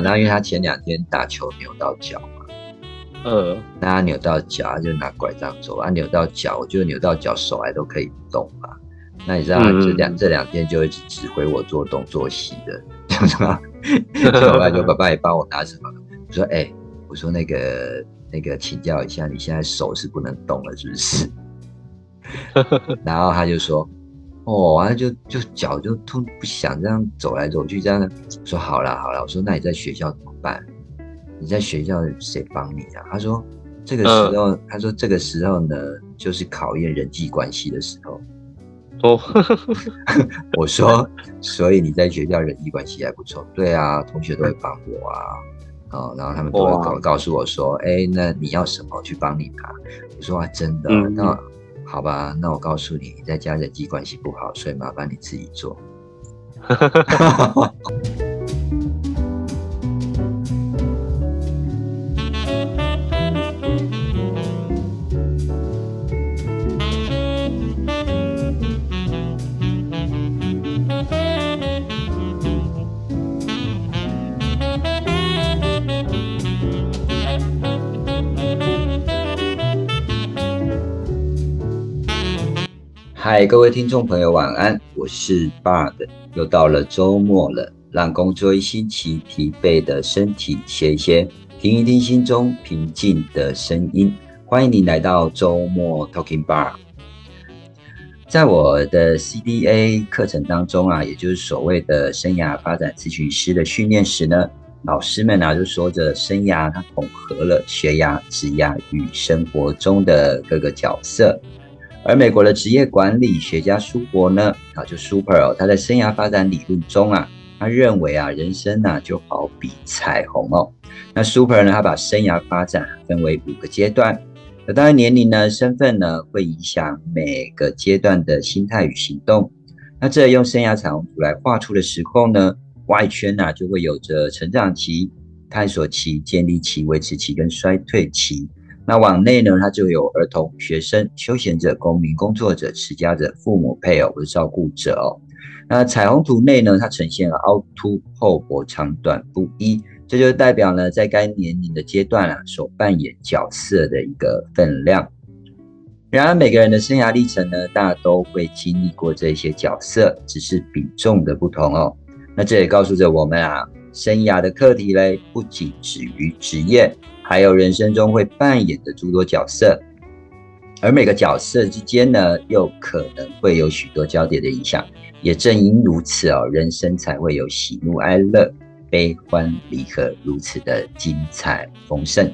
啊，那因为他前两天打球扭到脚嘛，呃，那他扭到脚，他就拿拐杖走，啊，扭到脚，我就扭到脚，手还都可以动嘛。那你知道嗯这两这两天就一直指挥我做东做西的，这样子吗？所以我爸就 爸爸也帮我拿什么？我说哎、我说那个那个请教一下，你现在手是不能动了，是不是？然后他就说，哦，他就就脚就痛不想这样走来走去这样说好了好了，我说那你在学校怎么办？你在学校谁帮你啊？他说这个时候，他说这个时候呢，就是考验人际关系的时候。哦，我说，所以你在学校人际关系还不错。对啊，同学都会帮我啊，哦，然后他们都会告哇告诉我说，哎，那你要什么去帮你拿。我说啊，真的，嗯那好吧，那我告诉你，你在家人际关系不好，所以麻烦你自己做。嗨，各位听众朋友，晚安，我是 Bard，又到了周末了，让工作一星期疲惫的身体歇一歇，听一听心中平静的声音。欢迎你来到周末 Talking Bar。在我的 CDA 课程当中啊，也就是所谓的生涯发展咨询师的训练时呢，老师们啊就说着生涯它统合了学涯、职涯与生活中的各个角色。而美国的职业管理学家舒伯呢，啊，就 Super 哦，他在生涯发展理论中啊，他认为啊，人生呢、就好比彩虹哦。那 Super 呢，他把生涯发展分为五个阶段，那当然年龄呢、身份呢，会影响每个阶段的心态与行动。那这用生涯彩虹图来画出的时候呢，外圈呢、就会有着成长期、探索期、建立期、维持期跟衰退期。那往内呢，它就有儿童、学生、休闲者、公民、工作者、持家者、父母、配偶或照顾者哦。那彩虹图内呢，它呈现了凹凸、厚薄、长短不一，这就代表呢，在该年龄的阶段啊，所扮演角色的一个分量。然而，每个人的生涯历程呢，大都会经历过这些角色，只是比重的不同哦。那这也告诉着我们啊，生涯的课题嘞，不仅止于职业。还有人生中会扮演的诸多角色，而每个角色之间呢，又可能会有许多交叠的影响。也正因如此哦，人生才会有喜怒哀乐、悲欢离合如此的精彩丰盛。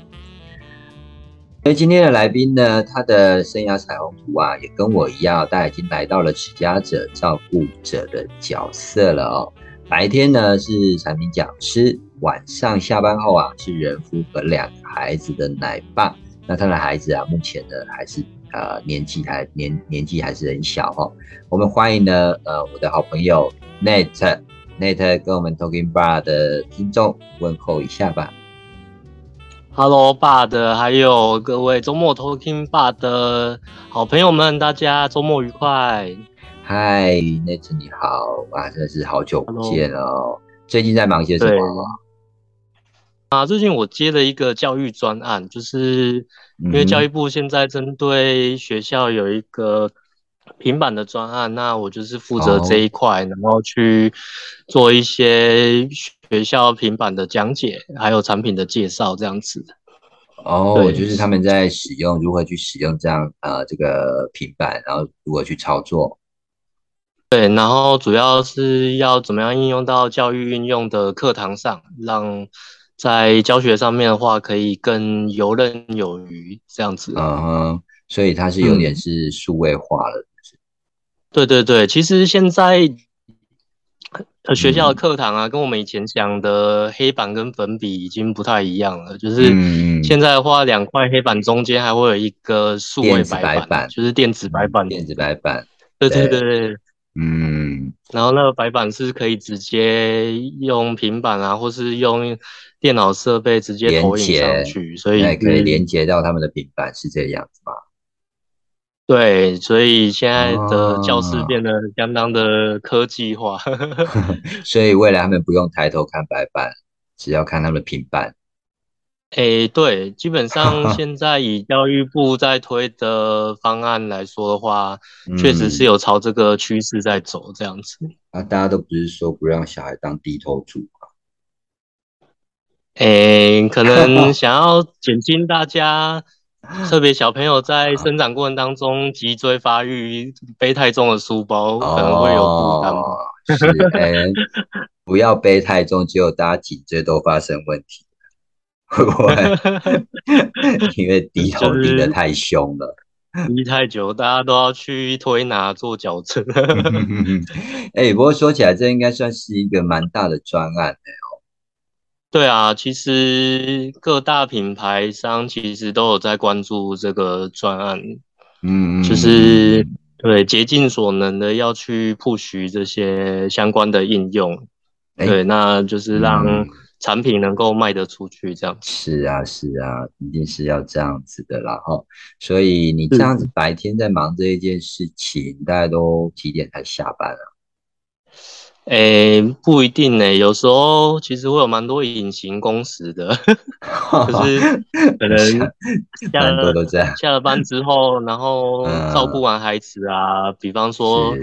所以今天的来宾呢，他的生涯彩虹图啊，也跟我一样，大家已经来到了持家者、照顾者的角色了哦。白天呢是产品讲师，晚上下班后啊是人夫和两个孩子的奶爸。那他的孩子啊，目前呢还是呃年纪还年年纪还是很小哦。我们欢迎呢呃我的好朋友 Nate，Nate 跟我们 Talking Bar 的听众问候一下吧。Hello，爸的，还有各位周末 Talking Bar 的好朋友们，大家周末愉快。嗨，Nate 你好啊，真的是好久不见哦。最近在忙些什对么？啊，最近我接了一个教育专案，就是因为嗯教育部现在针对学校有一个平板的专案，那我就是负责哦这一块，然后去做一些学校平板的讲解，还有产品的介绍这样子。哦，就是他们在使用如何去使用这样呃这个平板，然后如何去操作。对，然后主要是要怎么样应用到教育运用的课堂上，让在教学上面的话可以更游刃有余这样子。嗯哼，所以它是有点嗯是数位化了，对对对，其实现在呃学校的嗯课堂啊，跟我们以前讲的黑板跟粉笔已经不太一样了。就是嗯现在的话，两块黑板中间还会有一个数位白板，白板就是电子白板。电子白板，对对对。嗯，然后那个白板是可以直接用平板啊，或是用电脑设备直接投影连上去，所以可以连接到他们的平板，是这个样子吗？对，所以现在的教室哦变得相当的科技化。所以未来他们不用抬头看白板，只要看他们平板。诶，对，基本上现在以教育部在推的方案来说的话，确实是有朝这个趋势在走，这样子。啊，大家都不是说不让小孩当低头族吗？诶，可能 想要减轻大家，特别小朋友在生长过程当中脊椎发育，背太重的书包可能会有负担。是，诶，不要背太重，结果大家颈椎都发生问题。会不会？因为低头低的太凶了，低太久，大家都要去推拿做矫正。哎，不过说起来，这应该算是一个蛮大的专案的哦。对啊，其实各大品牌商其实都有在关注这个专案，嗯，就是对竭尽所能的要去 push 这些相关的应用。对，那就是让。产品能够卖得出去，这样是啊，是啊，一定是要这样子的啦哈。所以你这样子白天在忙这一件事情，大概都几点才下班啊？诶，不一定呢，有时候其实会有蛮多隐形工时的，就是可能 下了下了班之后，然后照顾完孩子啊，比方说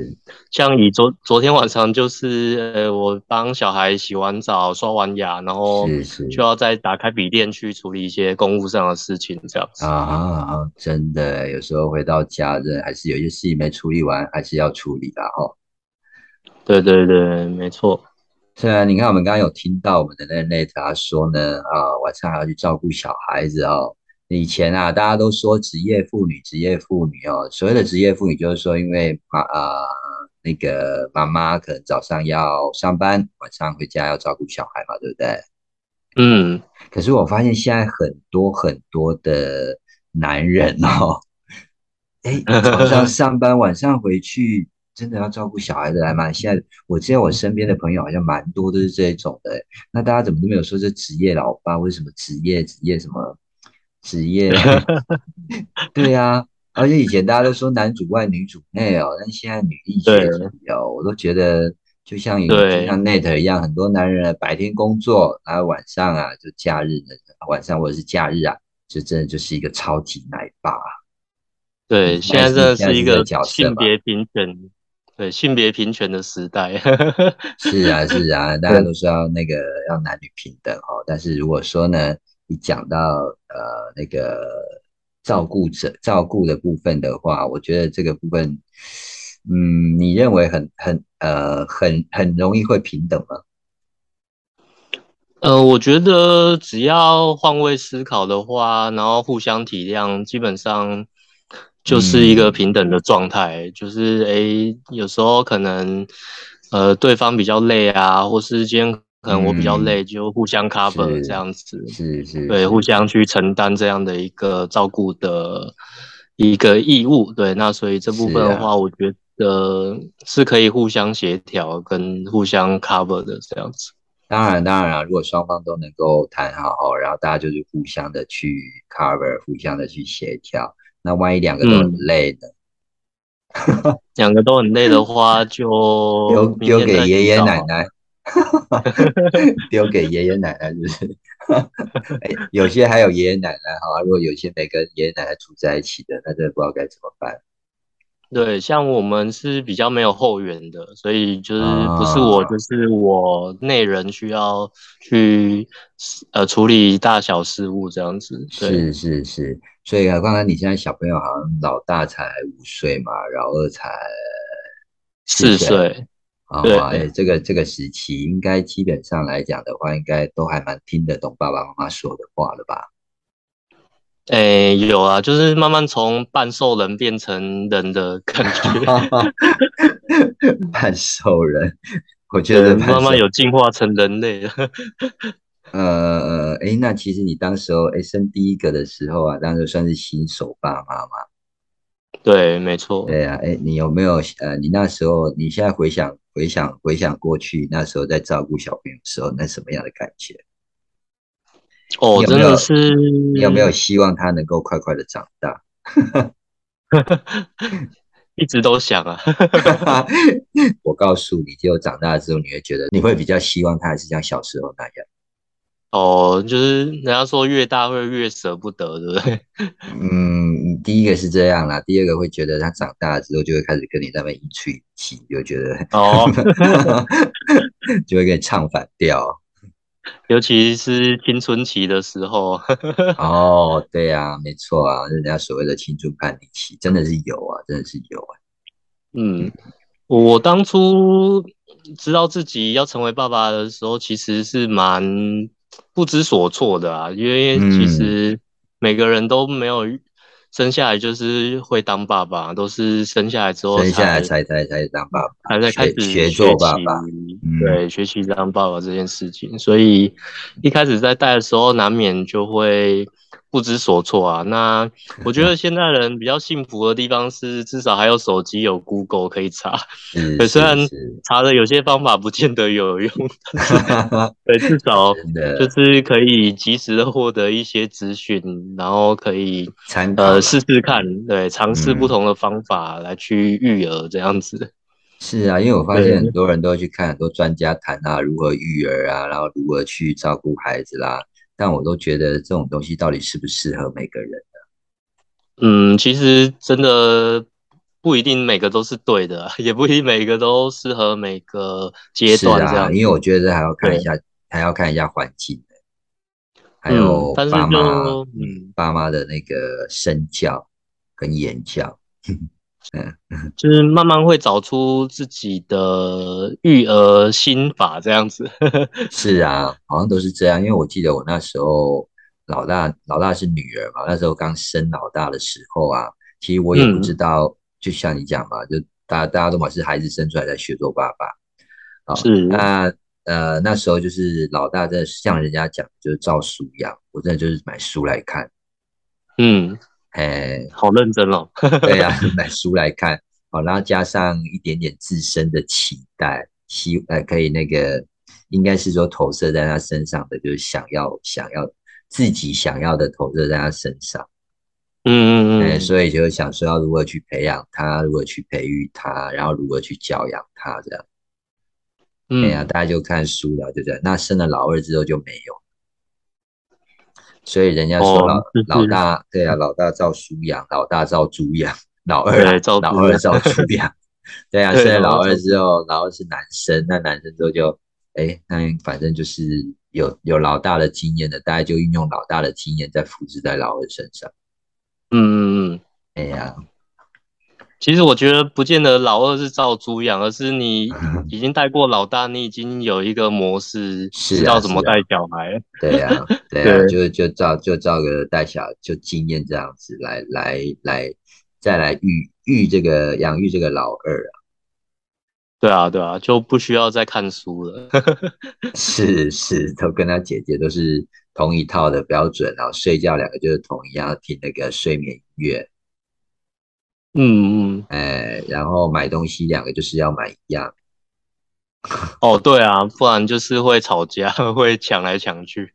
像以昨昨天晚上就是呃，我帮小孩洗完澡、刷完牙，然后就要再打开笔电去处理一些公务上的事情，这样子啊，真的有时候回到家，人还是有些事情没处理完，还是要处理的哈。对对对，没错。虽然你看，我们刚刚有听到我们的那那他说呢，啊，晚上还要去照顾小孩子哦。以前啊，大家都说职业妇女，职业妇女哦。所谓的职业妇女，就是说，因为妈啊，那个妈妈可能早上要上班，晚上回家要照顾小孩嘛，对不对？嗯。可是我发现现在很多很多的男人哦，哎，早上上班，晚上回去。真的要照顾小孩的来吗？现在我知道我身边的朋友好像蛮多都是这种的。那大家怎么都没有说这职业老爸？为什么职业职业什么职业？对呀，而且以前大家都说男主外女主内哦，但现在女力学哦，我都觉得就像就像 Net 一样，很多男人白天工作，然后晚上啊就假日的晚上或者是假日啊，就真的就是一个超级奶爸。对，现在真的是一个性别平等。对性别平权的时代，是啊是啊，大家都说要那个要男女平等哦。但是如果说呢，你讲到呃那个照顾者照顾的部分的话，我觉得这个部分，嗯，你认为很很呃很很容易会平等吗？呃，我觉得只要换位思考的话，然后互相体谅，基本上。就是一个平等的状态，就是诶，有时候可能呃对方比较累啊，或是今天可能我比较累，就互相 cover 这样子，是是，对，互相去承担这样的一个照顾的一个义务，对，那所以这部分的话，我觉得是可以互相协调跟互相 cover 的这样子。当然当然啊，如果双方都能够谈好，然后大家就是互相的去 cover，互相的去协调。那万一两个都很累呢？两个都很累的话，就丢丢给爷爷奶奶，丢给爷爷奶奶就是。有些还有爷爷奶奶哈，如果有些没跟爷爷奶奶住在一起的，那真的不知道该怎么办。对，像我们是比较没有后援的，所以就是不是我，就是我内人需要去呃处理大小事务这样子。是是是，所以啊，刚才你现在小朋友好像老大才五岁嘛，老二才四岁。啊，哎，这个这个时期应该基本上来讲的话，应该都还蛮听得懂爸爸妈妈说的话了吧？诶，有啊，就是慢慢从半兽人变成人的感觉。半兽人，我觉得慢慢有进化成人类了。呃 呃，哎，那其实你当时候哎生第一个的时候啊，当时算是新手爸妈嘛。对，没错。对啊，哎，你有没有呃，你那时候，你现在回想回想回想过去，那时候在照顾小朋友的时候，那什么样的感觉？哦，真的是，你有没有希望他能够快快的长大？一直都想啊。我告诉你，就长大之后，你会觉得你会比较希望他还是像小时候那样。哦，就是人家说越大会越舍不得，对不对？嗯，第一个是这样啦，第二个会觉得他长大之后就会开始跟你那边一吹一气，就觉得哦，就会给你唱反调。尤其是青春期的时候。哦，对啊，没错啊，人家所谓的青春叛逆期，真的是有啊，真的是有啊。嗯，我当初知道自己要成为爸爸的时候，其实是蛮不知所措的啊，因为其实每个人都没有。生下来就是会当爸爸，都是生下来之后生下来才才才当爸爸，还在开始学做爸爸，对，学习当爸爸这件事情，所以一开始在带的时候，难免就会。不知所措啊！那我觉得 现在人比较幸福的地方是，至少还有手机有 Google 可以查。嗯，虽然查的有些方法不见得有用，对，至少就是可以及时的获得一些资讯，然后可以呃试试看，对，尝试不同的方法来去育儿这样子。是啊，因为我发现很多人都会去看很多专家谈啊，如何育儿啊，然后如何去照顾孩子啦。但我都觉得这种东西到底适不适合每个人嗯，其实真的不一定每个都是对的，也不一定每个都适合每个阶段这样。因为我觉得还要看一下，还要看一下环境还有爸妈，嗯，爸妈的那个身教跟言教。嗯，就是慢慢会找出自己的育儿心法这样子。是啊，好像都是这样。因为我记得我那时候老大，老大是女儿嘛，那时候刚生老大的时候啊，其实我也不知道，就像你讲嘛，就大家大家都嘛是孩子生出来才学做爸爸。啊，是。那呃那时候就是老大真的像人家讲，就是照书养，我真的就是买书来看。嗯。哎，好认真哦！对呀，买书来看，好，然后加上一点点自身的期待，希呃可以那个，应该是说投射在他身上的，就是想要想要自己想要的投射在他身上。嗯嗯嗯。哎，所以就想说要如何去培养他，如何去培育他，然后如何去教养他这样。嗯。哎呀，大家就看书了，对不对？那生了老二之后就没有。所以人家说老老大对啊，老大照书养，老大照 猪养，老二老二照猪养，对啊。所以老二之后，老二是男生，那男生之后就哎，那反正就是有有老大的经验的，大家就运用老大的经验再复制在老二身上。嗯嗯嗯，哎呀。其实我觉得不见得老二是照猪养，而是你 已经带过老大，你已经有一个模式，知道怎么带小孩。对呀，对呀，就就照就照个带小就经验这样子来来来，再来育育这个养育这个老二啊。对啊，对啊，就不需要再看书了。是是，都跟他姐姐都是同一套的标准，然后睡觉两个就是同一样，听那个睡眠音乐。嗯嗯，哎，然后买东西两个就是要买一样。哦，对啊，不然就是会吵架，会抢来抢去。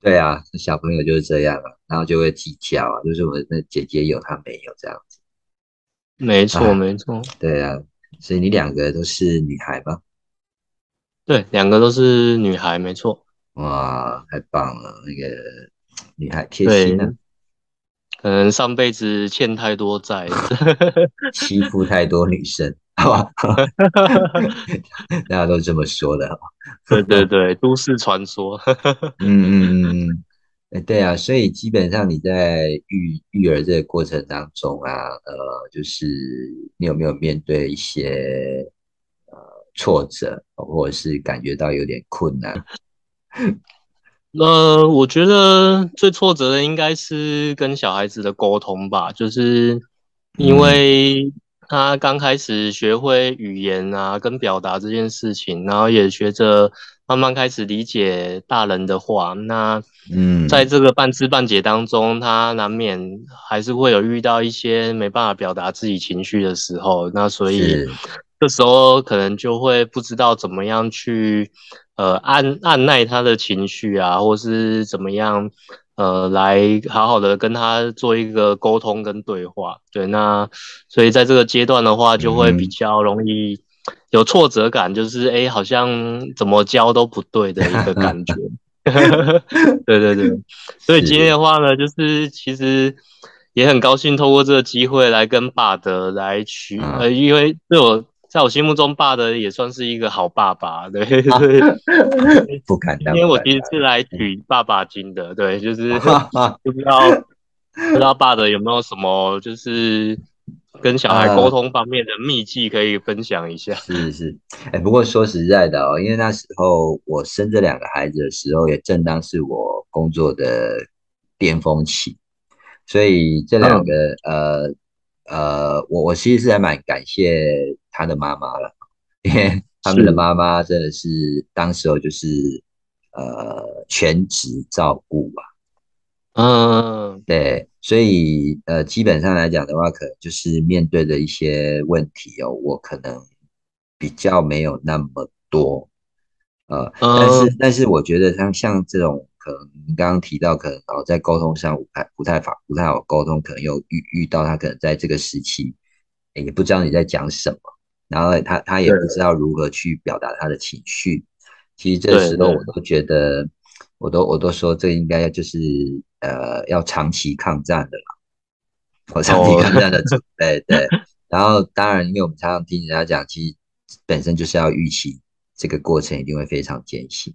对啊，小朋友就是这样啊，然后就会计较啊，就是我那姐姐有，她没有这样子。没错，没错。对啊，所以你两个都是女孩吗？对，两个都是女孩，没错。哇，太棒了，那个女孩贴心啊。可能上辈子欠太多债，欺负太多女生，好吧？大家都这么说的。对对对，都市传说。嗯嗯嗯对啊，所以基本上你在育育儿这个过程当中啊，呃，就是你有没有面对一些呃挫折，或者是感觉到有点困难？呃，我觉得最挫折的应该是跟小孩子的沟通吧，就是因为他刚开始学会语言啊，跟表达这件事情，然后也学着慢慢开始理解大人的话。那嗯，在这个半知半解当中，他难免还是会有遇到一些没办法表达自己情绪的时候。那所以这时候可能就会不知道怎么样去。呃，按按耐他的情绪啊，或是怎么样，呃，来好好的跟他做一个沟通跟对话。对，那所以在这个阶段的话，就会比较容易有挫折感，就是哎，好像怎么教都不对的一个感觉。对对对，所以今天的话呢，就是其实也很高兴透过这个机会来跟爸的来取，呃，因为对我在我心目中爸的也算是一个好爸爸，对对，不敢当，因为我其实是来取爸爸经的，对，就是 不知道不知道爸的有没有什么就是。跟小孩沟通方面的秘籍可以分享一下。是是，哎，不过说实在的哦，因为那时候我生这两个孩子的时候，也正当是我工作的巅峰期，所以这两个呃呃，我我其实是还蛮感谢他的妈妈了，因为他们的妈妈真的是当时候就是呃全职照顾吧。嗯，对，所以呃，基本上来讲的话，可能就是面对的一些问题哦，我可能比较没有那么多，呃，但是但是我觉得像像这种可能你刚刚提到，可能哦在沟通上不太不太法不太好沟通，可能有遇遇到他可能在这个时期也不知道你在讲什么，然后他他也不知道如何去表达他的情绪，其实这时候我都觉得。我都我都说这应该就是呃要长期抗战的啦，我长期抗战的准备对，然后当然因为我们常常听人家讲，其实本身就是要预期这个过程一定会非常艰辛。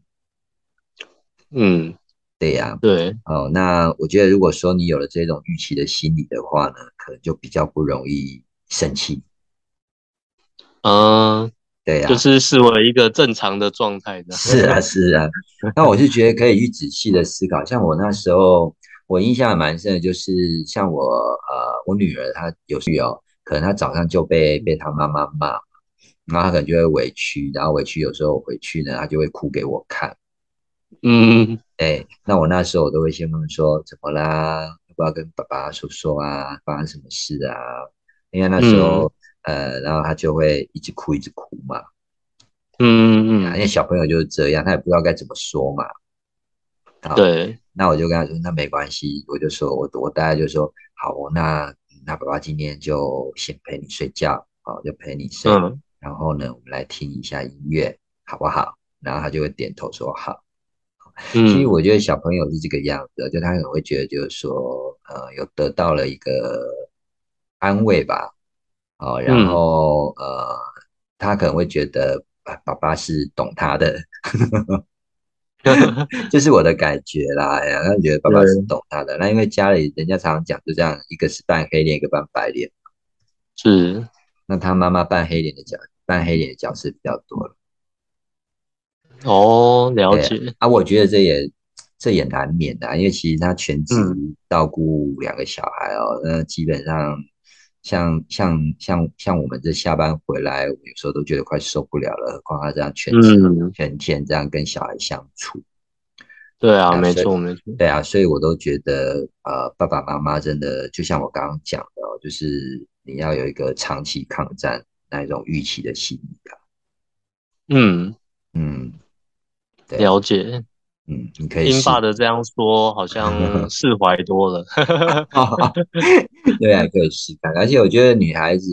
嗯，对呀，对哦，那我觉得如果说你有了这种预期的心理的话呢，可能就比较不容易生气。嗯。对呀，就是视为一个正常的状态的。是啊，是啊。那我是觉得可以去仔细的思考。像我那时候，我印象蛮深的，就是像我呃，我女儿她有时候可能她早上就被被她妈妈骂，然后她可能就会委屈，然后委屈有时候回去呢，她就会哭给我看。嗯，哎，那我那时候我都会先问说怎么啦？要不要跟爸爸说说啊？发生什么事啊？因为那时候。呃，然后他就会一直哭，一直哭嘛。嗯嗯，因为小朋友就是这样，他也不知道该怎么说嘛。对，那我就跟他说，那没关系，我就说我我大概就说好，那那爸爸今天就先陪你睡觉，好，就陪你睡。然后呢，我们来听一下音乐，好不好？然后他就会点头说好。其实我觉得小朋友是这个样子，就他可能会觉得就是说，呃，有得到了一个安慰吧。哦，然后呃，他可能会觉得爸爸是懂他的，这是我的感觉啦。哎呀，他觉得爸爸是懂他的。那因为家里人家常常讲，就这样，一个是扮黑脸，一个扮白脸。是，那他妈妈扮黑脸的角，扮黑脸的角色比较多了。哦，了解。啊，我觉得这也这也难免的，因为其实他全职照顾两个小孩哦，那基本上。像像像像我们这下班回来，我有时候都觉得快受不了了，何况他这样全天全天这样跟小孩相处。对啊，没错没错。对啊，所以我都觉得，呃，爸爸妈妈真的就像我刚刚讲的，就是你要有一个长期抗战那一种预期的心理啊。嗯嗯，了解。嗯，你可以听爸的这样说，好像 释怀多了。对啊，可以试看。而且我觉得女孩子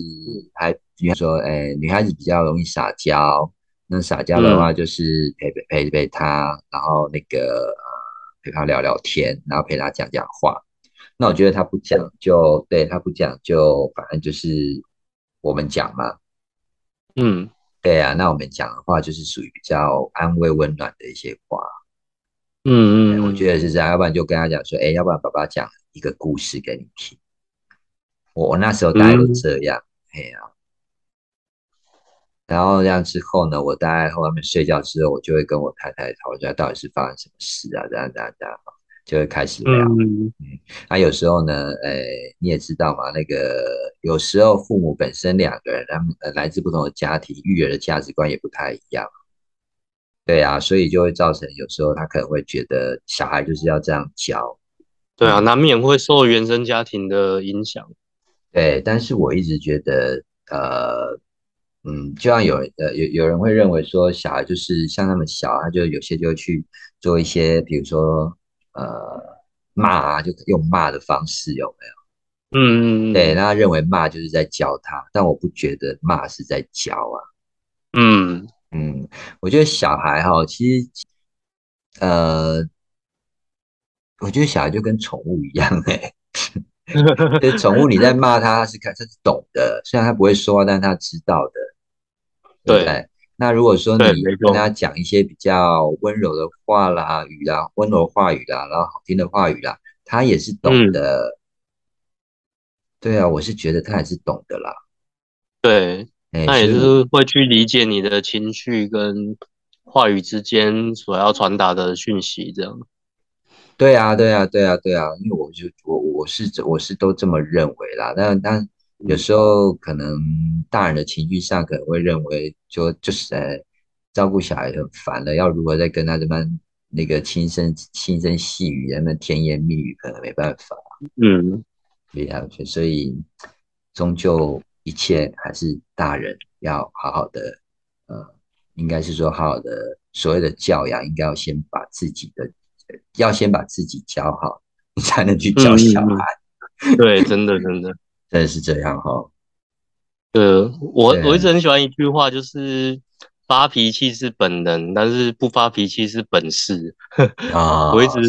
还，比如说，哎，女孩子比较容易撒娇。那撒娇的话，就是陪陪陪陪她，然后那个陪她聊聊天，然后陪她讲讲话。那我觉得她不讲，就对她不讲，就反正就是我们讲嘛。嗯，对啊，那我们讲的话，就是属于比较安慰、温暖的一些话。嗯嗯，我觉得是这样，要不然就跟他讲说，哎，要不然爸爸讲一个故事给你听。我我那时候大概都这样，哎呀。然后这样之后呢，我大概后面睡觉之后，我就会跟我太太讨论，到底是发生什么事啊？这样这样这样，就会开始聊。嗯嗯。那有时候呢，哎，你也知道嘛，那个有时候父母本身两个人，他们来自不同的家庭，育儿的价值观也不太一样。对啊，所以就会造成有时候他可能会觉得小孩就是要这样教。对啊，难免会受原生家庭的影响。对，但是我一直觉得，呃，嗯，就像有呃有有人会认为说，小孩就是像他们小，他就有些就去做一些，比如说呃骂啊，就用骂的方式，有没有？嗯嗯。对，那他认为骂就是在教他，但我不觉得骂是在教啊。嗯。嗯，我觉得小孩哈，其实呃，我觉得小孩就跟宠物一样哎、欸，宠物你在骂他，他是看他是懂的，虽然他不会说话，但是他知道的，对？那如果说你跟他讲一些比较温柔的话啦、语啦、温柔话语啦，然后好听的话语啦，他也是懂的。嗯、对啊，我是觉得他也是懂的啦。对，那也是会去理解你的情绪跟话语之间所要传达的讯息，这样。对啊，对啊，对啊，对啊，因为我就我我是我是都这么认为啦，但但有时候可能大人的情绪上可能会认为就就是呃照顾小孩很烦了，要如何再跟他这么那个轻声轻声细语，那么甜言蜜语，可能没办法。嗯，对啊，所以终究一切还是大人要好好的，呃，应该是说好好的所谓的教养，应该要先把自己的。要先把自己教好，你才能去教小孩。嗯、对，真的，真的，真的是这样哈、哦。呃，我我一直很喜欢一句话，就是发脾气是本能，但是不发脾气是本事。啊、哦，我一直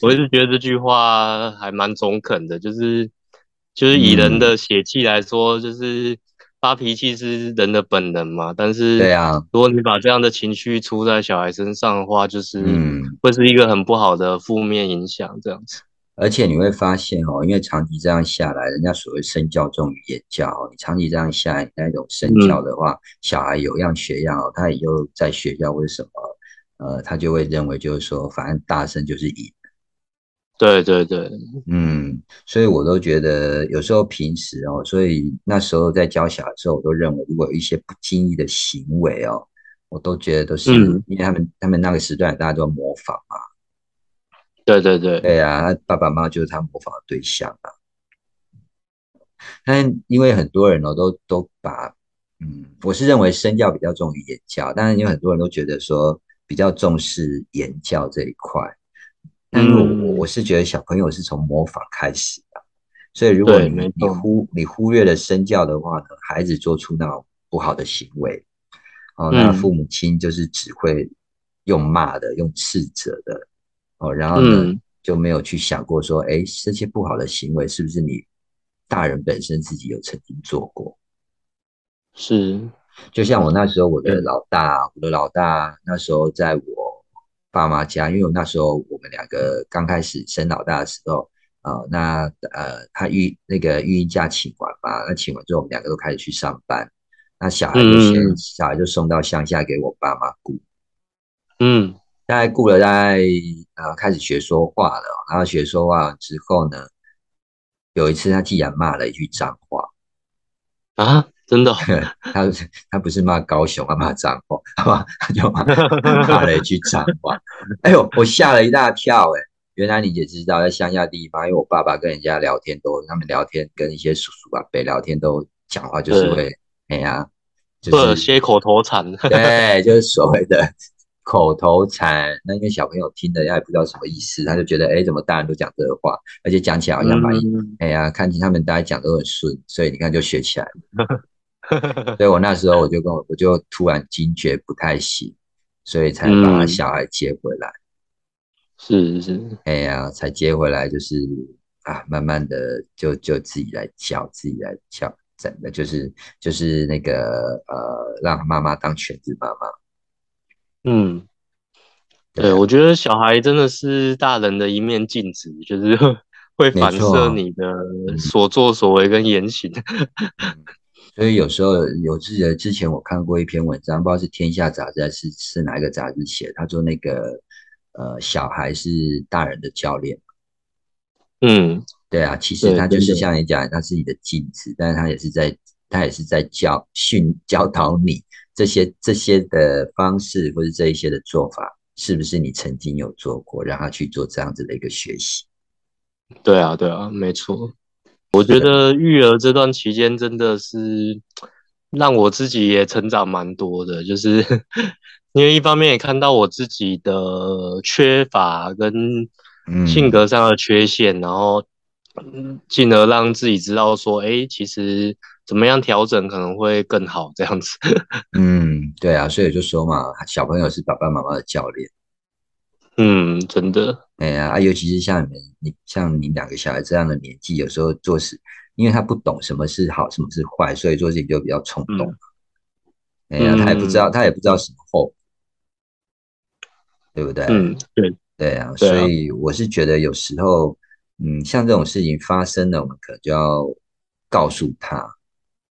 我一直觉得这句话还蛮中肯的，就是就是以人的血气来说，嗯、就是。发脾气是人的本能嘛，但是对啊，如果你把这样的情绪出在小孩身上的话，就是嗯，会是一个很不好的负面影响，这样子。而且你会发现哦，因为长期这样下来，人家所谓身教重于言教哦，你长期这样下来，那种身教的话，嗯、小孩有样学样哦，他以后在学校为什么，呃，他就会认为就是说，反正大声就是赢。对对对，嗯，所以我都觉得有时候平时哦，所以那时候在教小孩的时候，我都认为如果有一些不经意的行为哦，我都觉得都是、嗯、因为他们他们那个时段大家都模仿嘛。对对对，对啊，爸爸妈妈就是他模仿的对象啊。但因为很多人哦，都都把嗯，我是认为身教比较重于言教，但是有很多人都觉得说比较重视言教这一块。但是我我是觉得小朋友是从模仿开始的，所以如果你你忽你忽略了身教的话呢，孩子做出那种不好的行为，哦，那父母亲就是只会用骂的、用斥责的，哦，然后呢、嗯、就没有去想过说，哎，这些不好的行为是不是你大人本身自己有曾经做过？是，就像我那时候我的老大，我的老大那时候在我。爸妈家，因为我那时候我们两个刚开始生老大的时候，呃，那呃，他育那个育婴假请完嘛，那请完之后，我们两个都开始去上班，那小孩就先、嗯、小孩就送到乡下给我爸妈顾，嗯，大概顾了大概呃开始学说话了，然后学说话之后呢，有一次他竟然骂了一句脏话，啊。真的，他他不是骂高雄，他骂脏话，好吧？他就骂骂了一句脏话。哎呦，我吓了一大跳哎！原来你也知道，在乡下地方，因为我爸爸跟人家聊天都，他们聊天跟一些叔叔啊伯聊天都讲话，就是会哎呀，就是些口头禅。对，就是所谓的口头禅。那因为小朋友听的，他也不知道什么意思，他就觉得哎，怎么大人都讲这个话，而且讲起来好像蛮嗯哎呀，看起他们大家讲都很顺，所以你看就学起来了。所以我那时候我就跟我我就突然惊觉不太行，所以才把小孩接回来。是是，哎呀，才接回来就是啊，慢慢的就就自己来教，自己来教，真的就是就是那个呃，让妈妈当全职妈妈。嗯，对对，我觉得小孩真的是大人的一面镜子，就是会反射你的所作所为跟言行。嗯所以有时候有记得之前我看过一篇文章，不知道是《天下》杂志还是是哪一个杂志写，他说那个呃小孩是大人的教练。嗯，对啊，其实他就是像你讲，他是你的镜子，但是他也是在他也是在教训教导你这些这些的方式或者这一些的做法，是不是你曾经有做过，让他去做这样子的一个学习？对啊，对啊，没错。我觉得育儿这段期间真的是让我自己也成长蛮多的，就是 因为一方面也看到我自己的缺乏跟性格上的缺陷，然后进而让自己知道说，哎，其实怎么样调整可能会更好，这样子。嗯，对啊，所以就说嘛，小朋友是爸爸妈妈的教练。嗯，真的，哎呀，啊，尤其是像你们，你像你两个小孩这样的年纪，有时候做事，因为他不懂什么是好，什么是坏，所以做事情就比较冲动。哎呀，他也不知道，他也不知道什么后果，对不对？嗯，对，对啊，所以我是觉得有时候，嗯，像这种事情发生了，我们可能就要告诉他，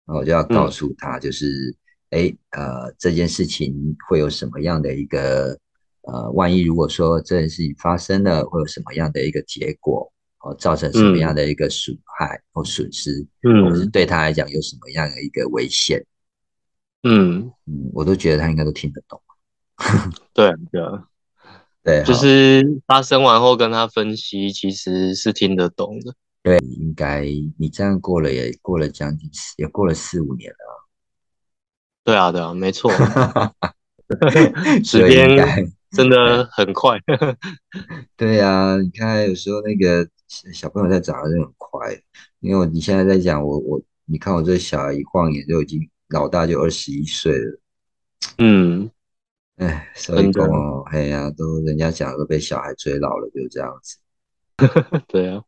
然后就要告诉他，就是，哎，呃，这件事情会有什么样的一个，呃，万一如果说这件事情发生了，会有什么样的一个结果，哦，造成什么样的一个损害或损失，嗯，或是对他来讲有什么样的一个危险。嗯嗯，我都觉得他应该都听得懂。对对啊，对，就是发生完后跟他分析，其实是听得懂的。对，应该你这样过了也过了将近也过了四五年了。对啊对啊，没错，时间真的很快。对啊，你看有时候那个小朋友在长得就很快，因为你现在在讲我我，你看我这小孩一晃眼就已经。老大就二十一岁了，嗯，哎，所以讲，哎呀，都人家讲都被小孩追老了，就这样子。对啊，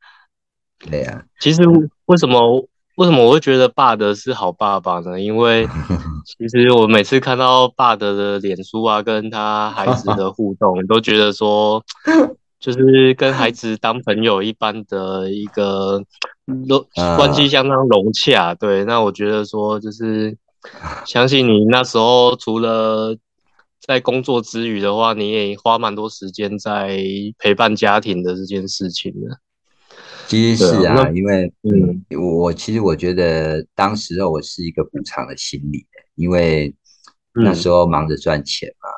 对啊。其实为什么为什么我会觉得爸的是好爸爸呢？因为 其实我每次看到爸的的脸书啊，跟他孩子的互动，都觉得说，就是跟孩子当朋友一般的一个融关系相当融洽。对，那我觉得说就是。相信你那时候除了在工作之余的话，你也花蛮多时间在陪伴家庭的这件事情的。其实是啊，因为嗯，我其实我觉得当时候我是一个补偿的心理，因为那时候忙着赚钱嘛。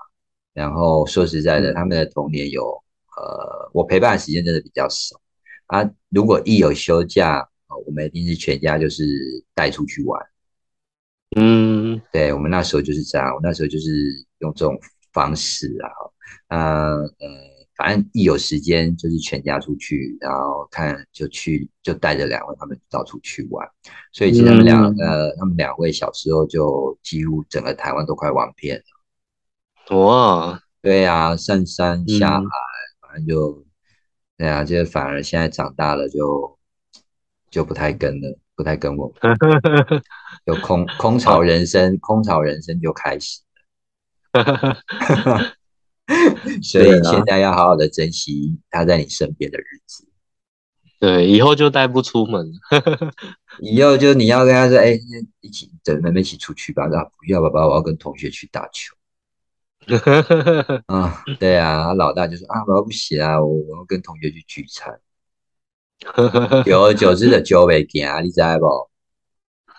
然后说实在的，他们的童年有呃，我陪伴的时间真的比较少啊。如果一有休假，我们一定是全家就是带出去玩。嗯，对，我们那时候就是这样，我那时候就是用这种方式啊，呃呃，反正一有时间就是全家出去，然后看就去就带着两位他们到处去玩，所以其实他们两呃他们两位小时候就几乎整个台湾都快玩遍了。哇，对呀，上山下海，反正就对啊，就反而现在长大了就就不太跟了。不太跟我，有空空巢人生，空巢人生就开始了。所以现在要好好的珍惜他在你身边的日子。对，以后就带不出门。以后就你要跟他说：“哎，一起等妹妹一起出去吧。”然后不要爸爸，我要跟同学去打球。啊，对啊，老大就说：“啊，爸爸不行啊，我我要跟同学去聚餐。”久而久之的酒未行，你知不？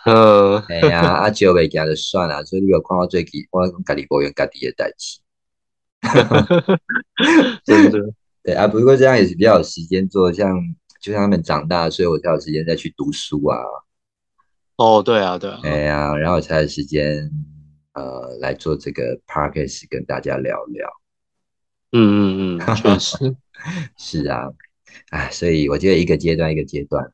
嗯，哎呀，啊酒未行就算了，所以你有看到最近我家己抱怨家己的代志。真的，对啊，不过这样也是比较有时间做，像就像他们长大，所以我才有时间再去读书啊。哦，对啊，对啊。哎呀，然后才有时间呃来做这个 podcast 跟大家聊聊。嗯嗯嗯，确实 是啊。哎，所以我觉得一个阶段一个阶段的，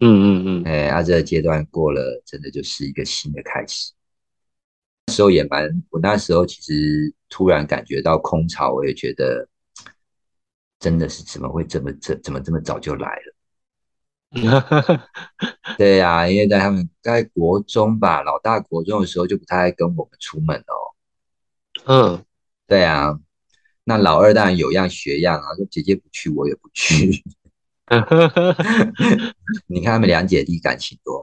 嗯嗯嗯，哎，啊，这个阶段过了，真的就是一个新的开始。那时候也蛮，我那时候其实突然感觉到空巢，我也觉得真的是怎么会这么这怎么这么早就来了？对呀，因为在他们在国中吧，老大国中的时候就不太爱跟我们出门哦。嗯，对啊。那老二当然有样学样啊，说姐姐不去，我也不去。你看他们两姐弟感情多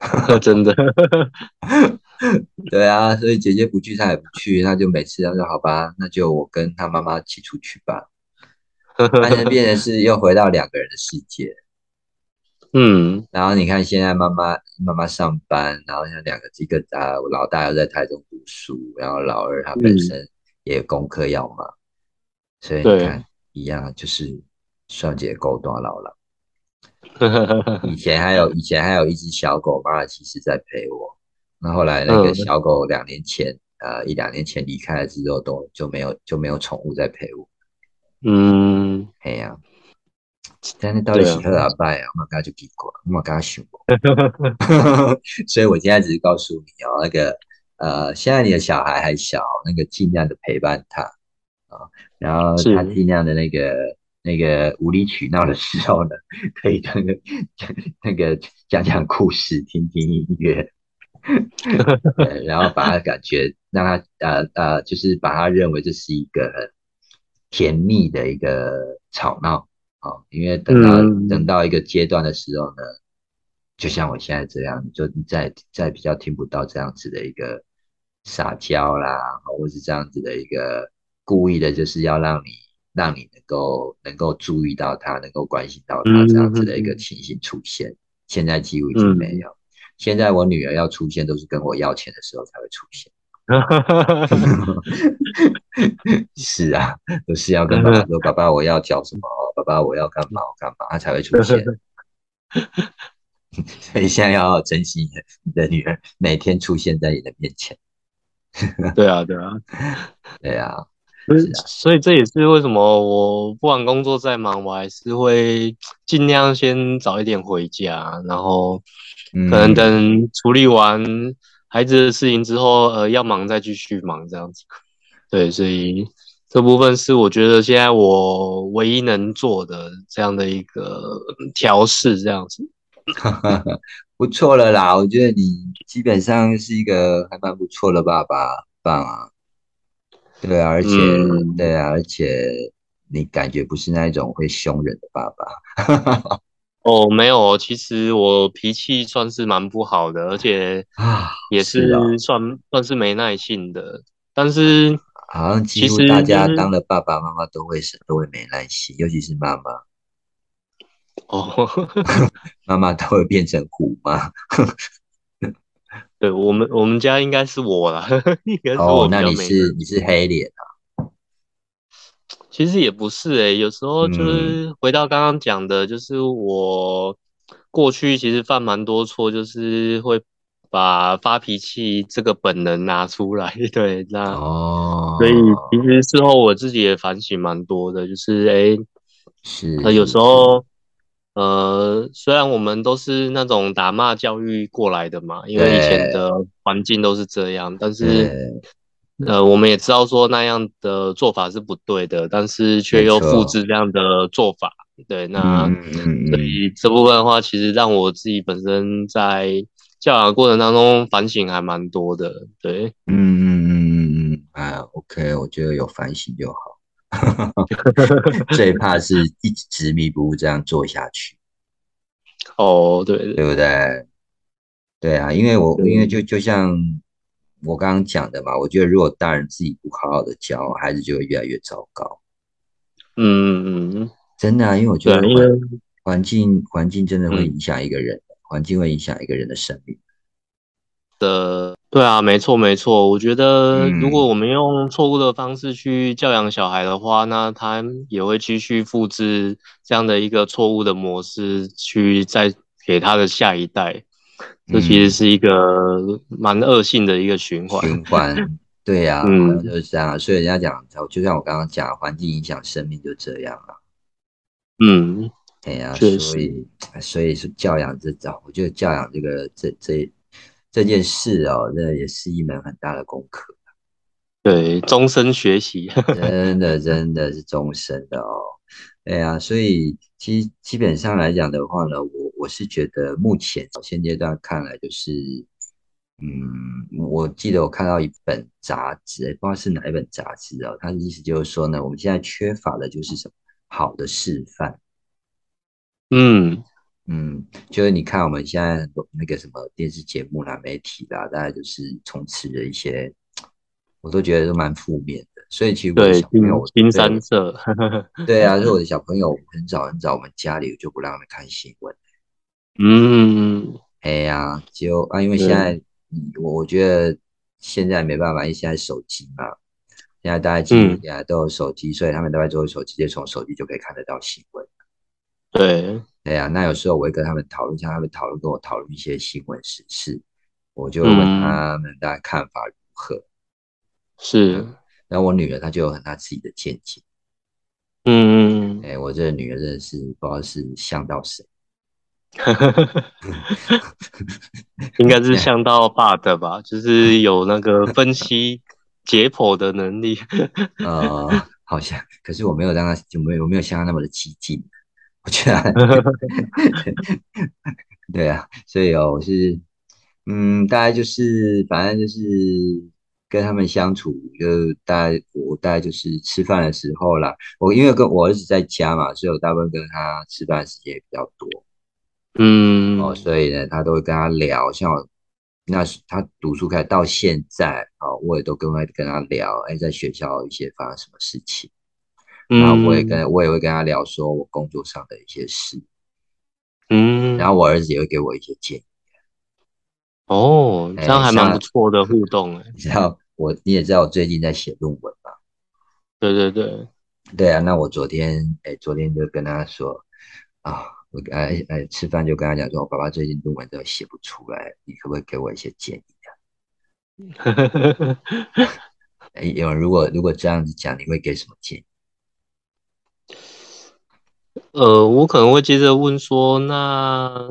好，真的。对啊，所以姐姐不去，他也不去，他就每次他说好吧，那就我跟他妈妈一起出去吧。发现变成是又回到两个人的世界。嗯，然后你看现在妈妈妈妈上班，然后像两个一个啊，我老大又在台中读书，然后老二他本身。也有功课要嘛，所以你看一样，就是双节狗多老了。以前还有以前还有一只小狗妈妈其实在陪我，那后来那个小狗两年前呃一两年前离开了之后，都就没有就没有宠物在陪我。嗯，哎呀，但是到底喜喝阿拜啊，我刚刚就给过，我刚刚想过，所以我现在只是告诉你哦，那个。呃，现在你的小孩还小，那个尽量的陪伴他，啊，然后他尽量的那个那个无理取闹的时候呢，可以那个 那个讲讲故事，听听音乐，然后把他感觉让他呃呃，就是把他认为这是一个很甜蜜的一个吵闹啊，因为等到等到一个阶段的时候呢。就像我现在这样，就再再比较听不到这样子的一个撒娇啦，或是这样子的一个故意的，就是要让你让你能够能够注意到他，能够关心到他这样子的一个情形出现。现在几乎已经没有。现在我女儿要出现，都是跟我要钱的时候才会出现。是啊，都是要跟爸爸说：“ 爸爸，我要叫什么？爸爸，我要干嘛？干嘛？”他才会出现。所以现在要珍惜你的女儿每天出现在你的面前。对啊，对啊，对啊。所以，所以这也是为什么我不管工作再忙，我还是会尽量先早一点回家，然后可能等处理完孩子的事情之后，呃，要忙再继续忙这样子。对，所以这部分是我觉得现在我唯一能做的这样的一个调试，这样子。不错了啦，我觉得你基本上是一个还蛮不错的爸爸，棒啊！对啊，而且对啊，而且你感觉不是那一种会凶人的爸爸。哦，没有，其实我脾气算是蛮不好的，而且啊，也是算算是没耐性的。但是好像几乎大家当了爸爸妈妈都会是都会没耐心，尤其是妈妈。哦，妈妈都会变成虎吗？对我们，我们家应该是我啦。哦，那你是你是黑脸啊？其实也不是诶，有时候就是回到刚刚讲的，就是我过去其实犯蛮多错，就是会把发脾气这个本能拿出来。对，那哦，所以其实事后我自己也反省蛮多的，就是诶，是有时候。呃，虽然我们都是那种打骂教育过来的嘛，因为以前的环境都是这样，但是呃，我们也知道说那样的做法是不对的，但是却又复制这样的做法，对，那所以这部分的话，其实让我自己本身在教养过程当中反省还蛮多的，对，嗯嗯嗯嗯嗯，哎，OK，我觉得有反省就好。最 怕是一直执迷不悟这样做下去。哦，对，对不对？对啊，因为我因为就就像我刚刚讲的嘛，我觉得如果大人自己不好好的教，孩子就会越来越糟糕。嗯嗯嗯，真的啊，因为我觉得环境环境真的会影响一个人，环境会影响一个人的生命。的，对啊，没错没错。我觉得，如果我们用错误的方式去教养小孩的话，那他也会继续复制这样的一个错误的模式，去再给他的下一代。这其实是一个蛮恶性的一个循环。循环，对呀，嗯，就是这样。所以人家讲，就像我刚刚讲，环境影响生命，就这样了。嗯，对呀，所以所以是教养这招，我觉得教养这个这这。这件事哦，那也是一门很大的功课，对，终身学习，真的真的是终身的哦。哎呀，所以其实基本上来讲的话呢，我我是觉得目前现阶段看来，就是，嗯，我记得我看到一本杂志，不知道是哪一本杂志哦，它的意思就是说呢，我们现在缺乏的就是什么好的示范，嗯。嗯，就是你看我们现在很多那个什么电视节目啦、媒体啦，大概就是充斥着一些，我都觉得都蛮负面的。所以其实我的小朋友，金三 色，对啊，是我的小朋友很早很早，我们家里就不让他们看新闻。嗯，哎呀，就啊，因为现在我我觉得现在没办法，因为现在手机嘛，现在大家几乎现在都有手机，所以他们都在做手机，直接从手机就可以看得到新闻。对。对呀，那有时候我会跟他们讨论，一下他们讨论跟我讨论一些新闻时事，我就问他们大家看法如何。是，然后我女儿她就有很大自己的见解。嗯嗯。哎，我这个女儿真的是不知道是像到谁。应该是像到爸的吧，就是有那个分析解剖的能力。呃，好像，可是我没有让她，就没有我没有像她那么的激进。我觉得，对啊，所以哦，我是，嗯，大概就是，反正就是跟他们相处，就大概我大概就是吃饭的时候啦。我因为跟我儿子在家嘛，所以我大部分跟他吃饭时间也比较多。嗯，哦，所以呢，他都会跟他聊，像我那是他读书开到现在，哦，我也都跟他跟他聊，哎，在学校一些发生什么事情。然后我也跟我也会跟他聊，说我工作上的一些事，嗯，然后我儿子也会给我一些建议。哦，这样还蛮不错的互动哎。你知道我你也知道我最近在写论文嘛？对对对，对啊。那我昨天哎，昨天就跟他说啊，我哎哎吃饭就跟他讲说，我爸爸最近论文都写不出来，你可不可以给我一些建议啊？哎，有人如果如果这样子讲，你会给什么建议？呃，我可能会接着问说，那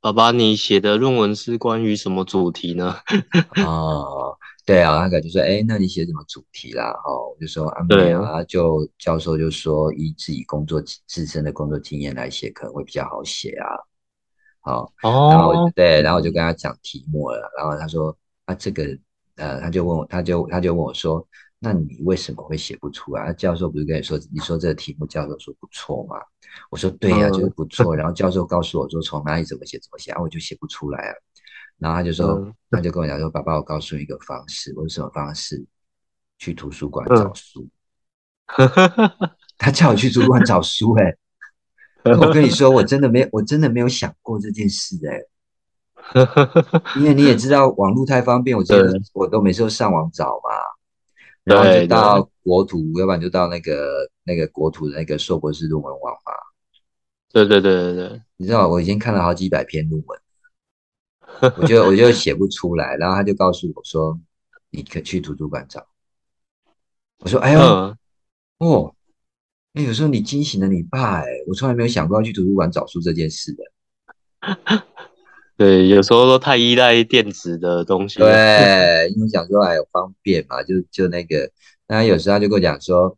爸爸，你写的论文是关于什么主题呢？哦，对啊，那个就说，哎，那你写什么主题啦？哦，我就说啊，没有啊，就教授就说，以自己工作自身的工作经验来写，可能会比较好写啊。好，然后对，然后我就跟他讲题目了，然后他说，啊，这个，呃，他就问我，他就他就问我说。那你为什么会写不出来？教授不是跟你说，你说这个题目，教授说不错嘛？我说对呀，就是不错。然后教授告诉我说，从哪里怎么写怎么写，然后我就写不出来啊。然后他就说，他就跟我讲说，爸爸，我告诉你一个方式。我说什么方式？去图书馆找书。他叫我去图书馆找书，哎，我跟你说，我真的没，我真的没有想过这件事，哎。因为你也知道，网络太方便，我真的我都每次都上网找嘛。然后就到国土，要不然就到那个那个国土的那个硕博士论文网嘛。对对对对对，你知道我已经看了好几百篇论文，我就我就写不出来。然后他就告诉我说：“你可去图书馆找。”我说：“哎呦，哦，那有时候你惊醒了你爸哎，我从来没有想过要去图书馆找书这件事的。”对，有时候都太依赖电子的东西。对，因为想说还有方便嘛，就就那个，那有时候他就跟我讲说，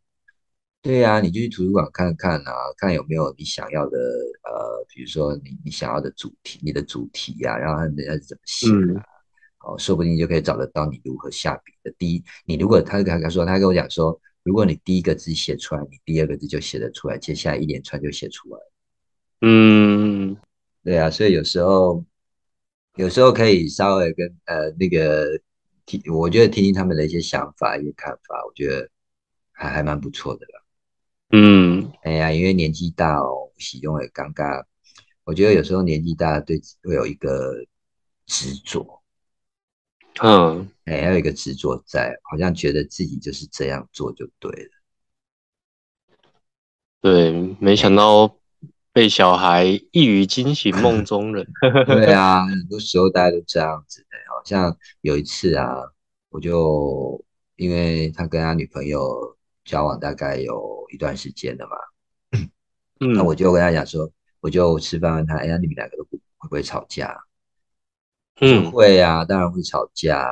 对呀，你就去图书馆看看啊，看有没有你想要的，呃，比如说你你想要的主题，你的主题呀，然后人家是怎么写啊，哦，说不定就可以找得到你如何下笔的。第一，你如果他他说他跟我讲说，如果你第一个字写出来，你第二个字就写得出来，接下来一连串就写出来。嗯，对啊，所以有时候。有时候可以稍微跟呃那个听，我觉得听听他们的一些想法、一些看法，我觉得还还蛮不错的啦。嗯，哎呀，因为年纪大哦，使用也尴尬。我觉得有时候年纪大，对会有一个执着。嗯，哎，还有一个执着在，好像觉得自己就是这样做就对了。对，没想到。被小孩一语惊醒梦 中人。对啊，很多时候大家都这样子的。好像有一次啊，我就因为他跟他女朋友交往大概有一段时间了嘛，那我就跟他讲说，我就吃饭问他，哎呀，你们两个都不会不会吵架？嗯，会啊，当然会吵架。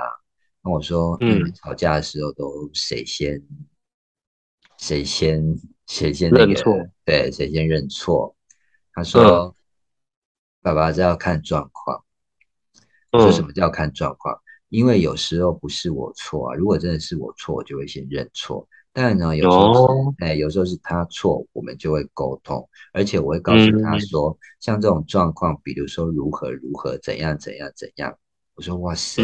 那我说，嗯，吵架的时候都谁先谁先谁先认错？对，谁先认错？他说：“爸爸这要看状况。”说什么叫看状况？因为有时候不是我错啊。如果真的是我错，我就会先认错。但呢，有时候哎，有时候是他错，我们就会沟通。而且我会告诉他说，像这种状况，比如说如何如何怎样怎样怎样。我说：“哇塞！”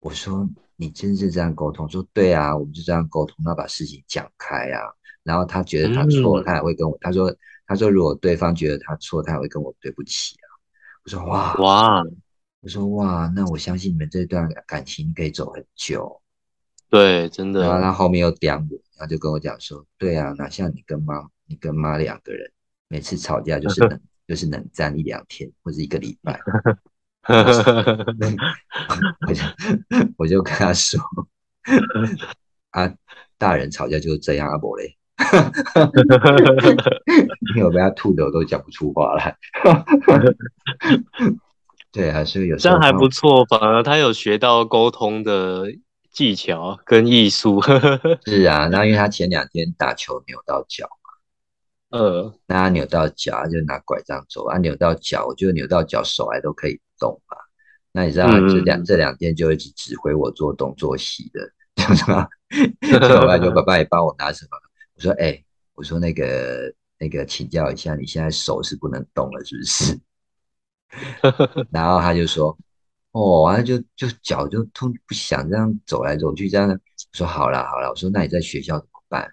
我说：“你真是这样沟通？”说：“对啊，我们就这样沟通，要把事情讲开啊。”然后他觉得他错，他也会跟我他说。他说：“如果对方觉得他错，他也会跟我对不起啊。”我说：“哇哇！”我说：“哇，那我相信你们这段感情可以走很久。”对，真的。然后他后面又刁我，他就跟我讲说：“对啊，哪像你跟妈，你跟妈两个人每次吵架就是冷，就是冷战一两天或者一个礼拜。”我就我就跟他说：“啊，大人吵架就是这样啊，伯嘞。”哈哈哈因为我被他吐的我都讲不出话来。对啊，所以有这样还不错，反而他有学到沟通的技巧跟艺术。是啊，那因为他前两天打球扭到脚嘛，呃，那他扭到脚，他就拿拐杖走啊，扭到脚，我就扭到脚，手还都可以动嘛。那你知道这两这两天就一直指挥我做东做西的，就什么？后来就爸爸也帮我拿什么？我说，哎，我说那个那个请教一下，你现在手是不能动了，是不是？然后他就说。哦，完了就就脚就痛不想这样走来走去这样。我说好了好了，我说那你在学校怎么办？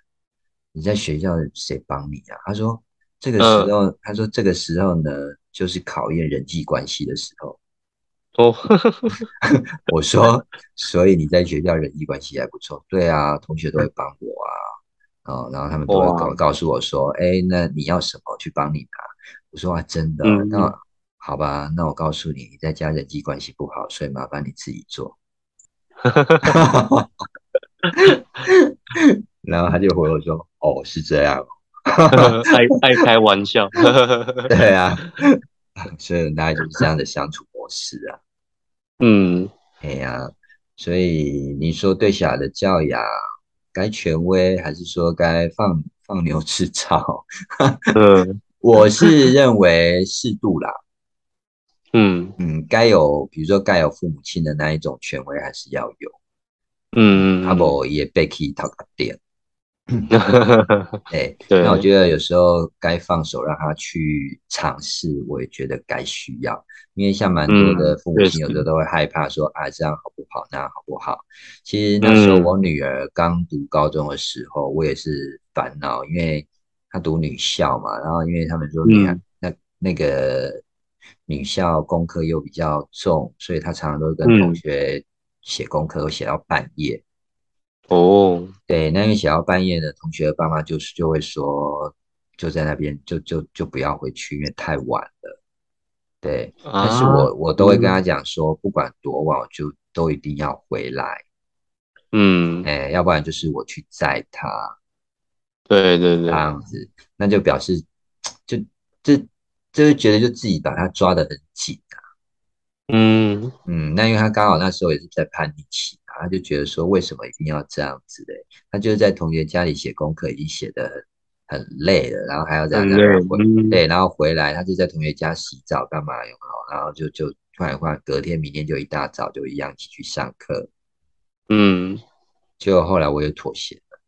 你在学校谁帮你啊？他说这个时候，他说这个时候呢，就是考验人际关系的时候。哦，我说所以你在学校人际关系还不错。对啊，同学都会帮我啊，哦，然后他们都会告告诉我说，哎，那你要什么去帮你拿？我说啊，真的那。好吧，那我告诉你，你在家人际关系不好，所以麻烦你自己做。然后他就回我说：“哦，是这样。”爱爱开玩笑。对啊，所以大概就是这样的相处模式啊。嗯，哎呀，所以你说对小孩的教养该权威，还是说该放放牛吃草？嗯，我是认为适度啦。嗯嗯，该有，比如说该有父母亲的那一种权威还是要有，嗯，阿伯也被可以讨个点，哎，对，那我觉得有时候该放手让他去尝试，我也觉得该需要，因为像蛮多的父母亲有时候都会害怕说啊这样好不好，那样好不好？其实那时候我女儿刚读高中的时候，我也是烦恼，因为她读女校嘛，然后因为他们说你看那那个。女校功课又比较重，所以她常常都跟同学写功课，会写到半夜。哦，对，那因为写到半夜的同学的爸妈就是就会说，就在那边就就就不要回去，因为太晚了。对，但是我我都会跟他讲说，不管多晚，就都一定要回来。嗯，哎，要不然就是我去载他。对对对，这样子，那就表示就这。就是觉得就自己把他抓得很紧啊，嗯嗯，那因为他刚好那时候也是在叛逆期啊，他就觉得说为什么一定要这样子嘞？他就是在同学家里写功课已经写的很很累了，然后还要这样这样回对，然后回来他就在同学家洗澡干嘛有没有？然后就就突然换隔天明天就一大早就一样起去上课，嗯，就后来我也妥协了，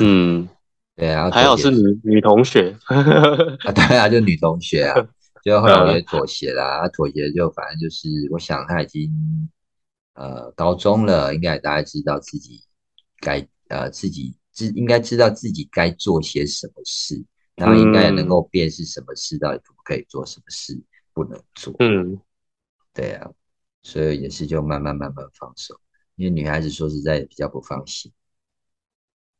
嗯。对啊，还好是女女同学 啊，对啊，就女同学啊，就后来我也妥协啦，妥协就反正就是，我想他已经呃高中了，应该大家知道自己该呃自己知应该知道自己该做些什么事，然后应该能够辨识什么事到底可不可以做，什么事不能做。嗯，对啊，所以也是就慢慢慢慢放手，因为女孩子说实在比较不放心。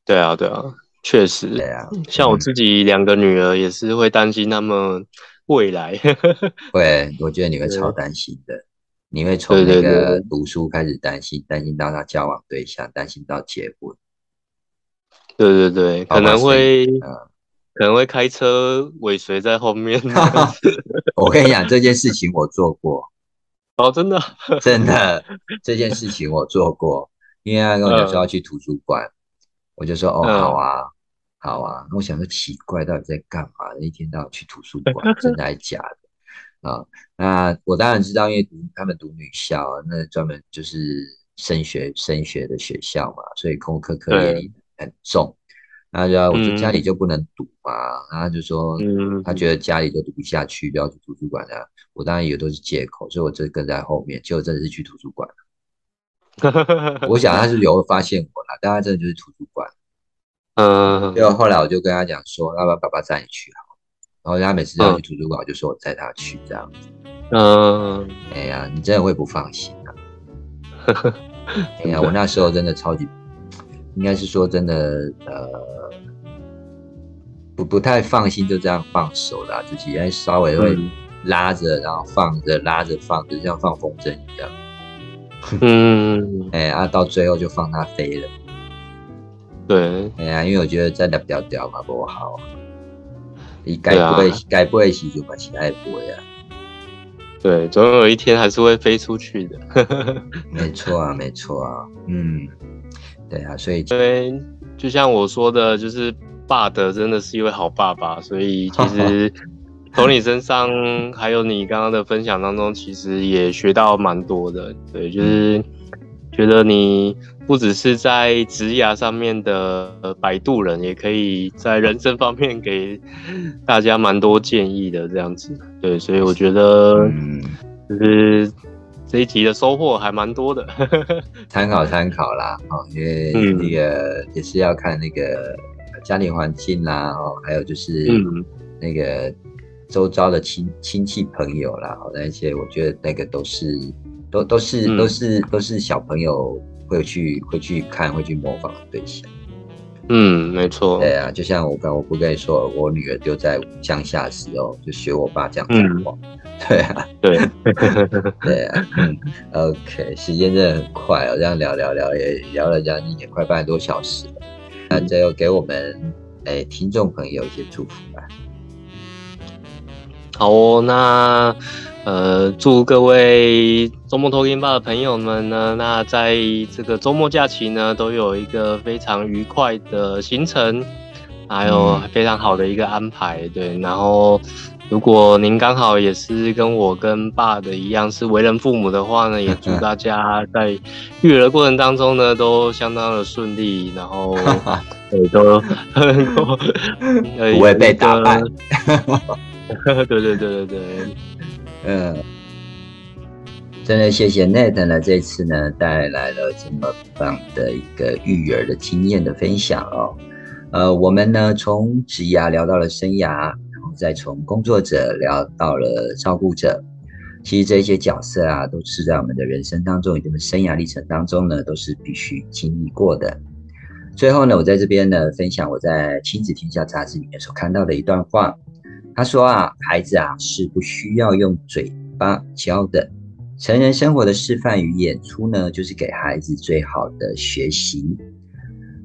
对啊，对啊。确实，对啊，像我自己两个女儿也是会担心他们未来。会，我觉得你会超担心的，你会从那个读书开始担心，担心到他交往对象，担心到结婚。对对对，可能会，可能会开车尾随在后面。我跟你讲，这件事情我做过。哦，真的，真的，这件事情我做过，因为他跟我讲说要去图书馆，我就说哦，好啊。好啊，那我想说奇怪，到底在干嘛？一天到晚去图书馆，真的还是假的啊？那我当然知道，因为读他们读女校，那专门就是升学升学的学校嘛，所以功课课业很重。那就我说家里就不能读嘛，然后就说他觉得家里都读不下去，不要去图书馆的。我当然以为都是借口，所以我就跟在后面，结果真的是去图书馆。我想他是有发现我了，但他真的就是图书馆。嗯，就后来我就跟他讲说，要不要爸爸载你去好？然后他每次要去图书馆，我就说我载他去这样子。嗯，哎呀，你真的会不放心啊？哎呀，我那时候真的超级，应该是说真的，呃，不不太放心，就这样放手了，自己还稍微会拉着，然后放着，拉着放着，像放风筝一样。嗯，哎啊，到最后就放他飞了。对，哎呀，因为我觉得在那掉掉嘛不好，你该不会该不会洗就把其他不会啊。对，总有一天还是会飞出去的。没错啊，没错啊，嗯，对啊，所以对，就像我说的，就是爸的真的是一位好爸爸，所以其实 从你身上还有你刚刚的分享当中，其实也学到蛮多的。对，就是觉得你不只是在职涯上面的摆渡人，也可以在人生方面给大家蛮多建议的这样子。对，所以我觉得，嗯，就是这一集的收获还蛮多的，参考参考啦，哦，因为那个也是要看那个家庭环境啦，哦，还有就是那个周遭的亲亲戚朋友啦，哦，那些我觉得那个都是都都是都是都是小朋友会去会去看会去模仿的对象。嗯，没错。对啊，就像我刚我不跟你说，我女儿丢在乡下的时候，就学我爸这样讲话。对啊，对，对啊。嗯，OK，时间真的很快哦，这样聊聊聊也聊了将近也快半个多小时了。那最后给我们哎听众朋友一些祝福吧。好哦，那。呃，祝各位周末偷听吧的朋友们呢，那在这个周末假期呢，都有一个非常愉快的行程，还有非常好的一个安排。对，然后如果您刚好也是跟我跟爸的一样是为人父母的话呢，也祝大家在育儿的过程当中呢，都相当的顺利，然后 对都 不会被打败。对对对对对。嗯，真的谢谢 Net 呢，这次呢带来了这么棒的一个育儿的经验的分享哦。呃，我们呢从职涯聊到了生涯，然后再从工作者聊到了照顾者。其实这些角色啊，都是在我们的人生当中，以及我们生涯历程当中呢，都是必须经历过的。最后呢，我在这边呢分享我在《亲子天下》杂志里面所看到的一段话。他说啊，孩子啊是不需要用嘴巴教的，成人生活的示范与演出呢，就是给孩子最好的学习。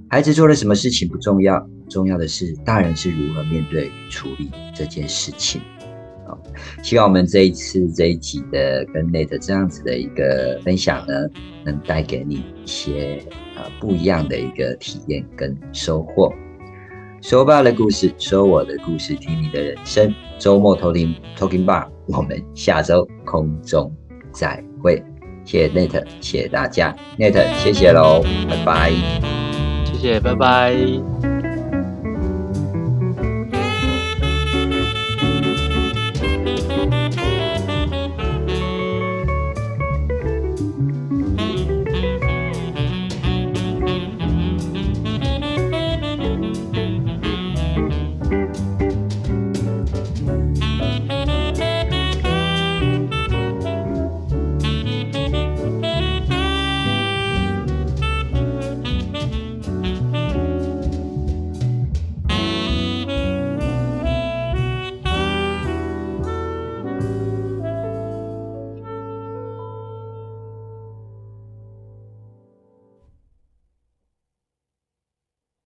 孩子做了什么事情不重要，重要的是大人是如何面对与处理这件事情。好，希望我们这一次这一集的跟 Nate 这样子的一个分享呢，能带给你一些呃不一样的一个体验跟收获。说爸的故事，说我的故事，听你的人生。周末偷听 Talking Bar，我们下周空中再会。谢谢 Net，谢谢大家，Net，谢谢喽，拜拜。谢谢，拜拜。